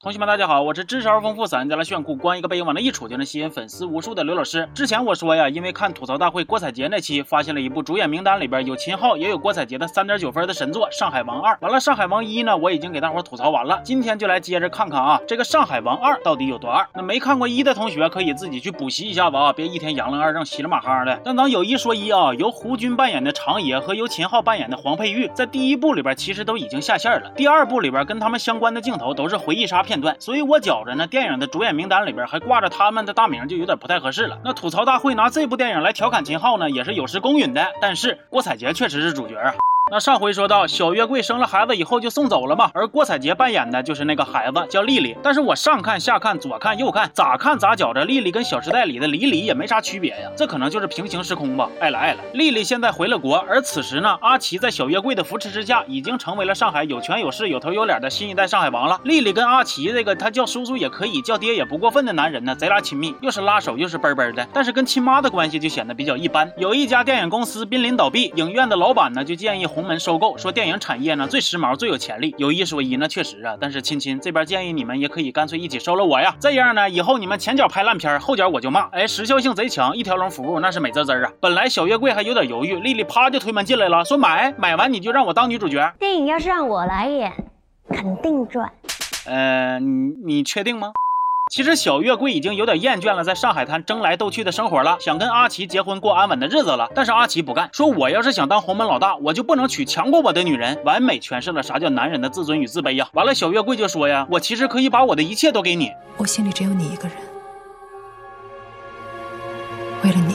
同学们，大家好，我是知识而丰富、散人家来炫酷、光一个背影往那一杵就能吸引粉丝无数的刘老师。之前我说呀，因为看吐槽大会郭采洁那期，发现了一部主演名单里边有秦昊也有郭采洁的三点九分的神作《上海王二》。完了，《上海王一》呢，我已经给大伙吐槽完了。今天就来接着看看啊，这个《上海王二》到底有多二？那没看过一的同学可以自己去补习一下子啊，别一天杨了二正稀里马哈的。但咱有一说一啊，由胡军扮演的长野和由秦昊扮演的黄佩玉，在第一部里边其实都已经下线了。第二部里边跟他们相关的镜头都是回忆杀片段，所以我。觉着呢，电影的主演名单里边还挂着他们的大名，就有点不太合适了。那吐槽大会拿这部电影来调侃秦昊呢，也是有失公允的。但是郭采洁确实是主角啊。那上回说到小月桂生了孩子以后就送走了嘛，而郭采洁扮演的就是那个孩子，叫丽丽。但是我上看下看左看右看，咋看咋觉着丽丽跟《小时代》里的李李也没啥区别呀，这可能就是平行时空吧。爱了爱了，丽丽现在回了国，而此时呢，阿奇在小月桂的扶持之下，已经成为了上海有权有势、有头有脸的新一代上海王了。丽丽跟阿奇这个他叫叔叔也可以，叫爹也不过分的男人呢，贼拉亲密，又是拉手又是啵啵的。但是跟亲妈的关系就显得比较一般。有一家电影公司濒临倒闭，影院的老板呢就建议鸿门收购，说。电影产业呢最时髦最有潜力，有一说一，那确实啊。但是亲亲这边建议你们也可以干脆一起收了我呀，这样呢以后你们前脚拍烂片，后脚我就骂，哎，时效性贼强，一条龙服务那是美滋滋啊。本来小月桂还有点犹豫，丽丽啪就推门进来了，说买买完你就让我当女主角。电影要是让我来演，肯定赚。呃，你你确定吗？其实小月桂已经有点厌倦了在上海滩争来斗去的生活了，想跟阿奇结婚过安稳的日子了。但是阿奇不干，说我要是想当洪门老大，我就不能娶强过我的女人。完美诠释了啥叫男人的自尊与自卑呀！完了，小月桂就说呀，我其实可以把我的一切都给你，我心里只有你一个人，为了你，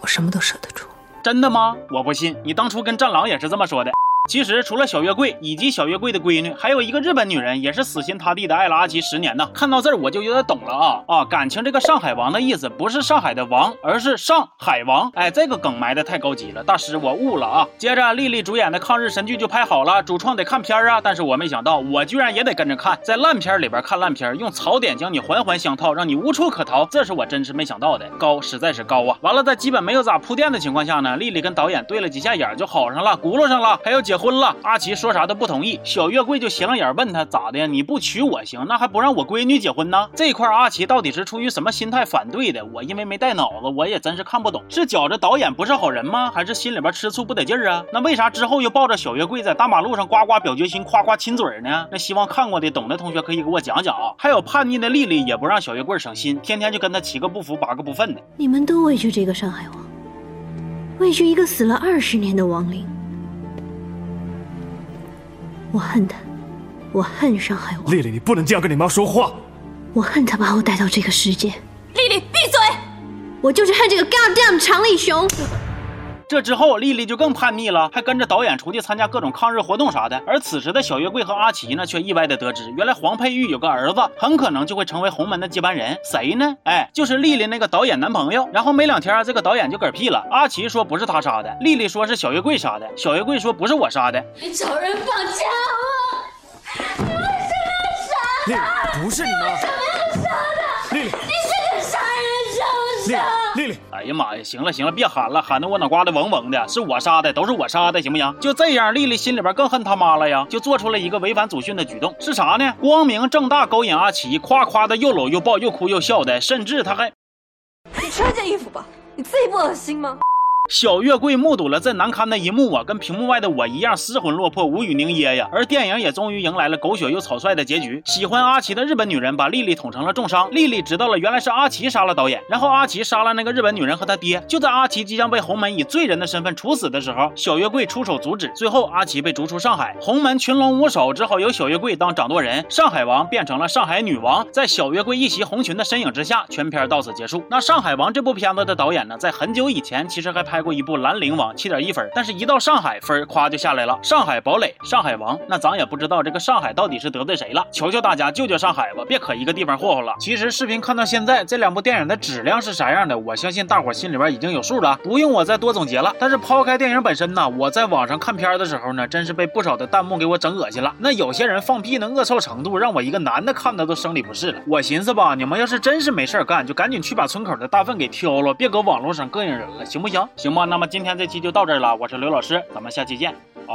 我什么都舍得出。真的吗？我不信，你当初跟战狼也是这么说的。其实除了小月桂以及小月桂的闺女，还有一个日本女人，也是死心塌地的爱了阿奇十年呢。看到这儿我就有点懂了啊啊！感情这个上海王的意思不是上海的王，而是上海王。哎，这个梗埋的太高级了，大师我悟了啊！接着丽丽主演的抗日神剧就拍好了，主创得看片啊。但是我没想到，我居然也得跟着看，在烂片里边看烂片，用槽点将你环环相套，让你无处可逃，这是我真是没想到的，高实在是高啊！完了，在基本没有咋铺垫的情况下呢，丽丽跟导演对了几下眼就好上了，轱辘上了，还要结。婚了，阿奇说啥都不同意。小月桂就斜了眼问他咋的？你不娶我行，那还不让我闺女结婚呢？这块阿奇到底是出于什么心态反对的？我因为没带脑子，我也真是看不懂。是觉着导演不是好人吗？还是心里边吃醋不得劲儿啊？那为啥之后又抱着小月桂在大马路上呱呱表决心，夸夸亲嘴呢？那希望看过的懂的同学可以给我讲讲啊。还有叛逆的丽丽也不让小月桂省心，天天就跟他七个不服八个不忿的。你们都委屈这个上海王，委屈一个死了二十年的亡灵。我恨他，我恨伤害我。丽丽，你不能这样跟你妈说话。我恨他把我带到这个世界。丽丽，闭嘴！我就是恨这个 goddamn 长力熊。这之后，丽丽就更叛逆了，还跟着导演出去参加各种抗日活动啥的。而此时的小月桂和阿奇呢，却意外的得知，原来黄佩玉有个儿子，很可能就会成为洪门的接班人。谁呢？哎，就是丽丽那个导演男朋友。然后没两天，这个导演就嗝屁了。阿奇说不是他杀的，丽丽说是小月桂杀的，小月桂说不是我杀的。你找人绑架我！你为什么要杀他？不是你吗？为什么要杀他？丽丽，你是！丽丽，哎呀妈呀，行了行了，别喊了，喊得我脑瓜子嗡嗡的。是我杀的，都是我杀的，行不行？就这样，丽丽心里边更恨他妈了呀，就做出了一个违反祖训的举动，是啥呢？光明正大勾引阿奇，夸夸的又搂又抱，又哭又笑的，甚至他还，你穿件衣服吧，你自己不恶心吗？小月桂目睹了这难堪的一幕啊，跟屏幕外的我一样失魂落魄、无语凝噎呀。而电影也终于迎来了狗血又草率的结局。喜欢阿奇的日本女人把丽丽捅成了重伤，丽丽知道了原来是阿奇杀了导演，然后阿奇杀了那个日本女人和他爹。就在阿奇即将被洪门以罪人的身份处死的时候，小月桂出手阻止，最后阿奇被逐出上海，洪门群龙无首，只好由小月桂当掌舵人，上海王变成了上海女王。在小月桂一袭红裙的身影之下，全片到此结束。那上海王这部片子的导演呢，在很久以前其实还拍。拍过一部《兰陵王》，七点一分，但是一到上海分夸就下来了。上海堡垒，上海王，那咱也不知道这个上海到底是得罪谁了。求求大家救救上海吧，别可一个地方霍霍了。其实视频看到现在，这两部电影的质量是啥样的，我相信大伙心里边已经有数了，不用我再多总结了。但是抛开电影本身呢，我在网上看片的时候呢，真是被不少的弹幕给我整恶心了。那有些人放屁的恶臭程度，让我一个男的看的都生理不适了。我寻思吧，你们要是真是没事干，就赶紧去把村口的大粪给挑了，别搁网络上膈应人了，行不行？行吧，那么今天这期就到这儿了，我是刘老师，咱们下期见啊。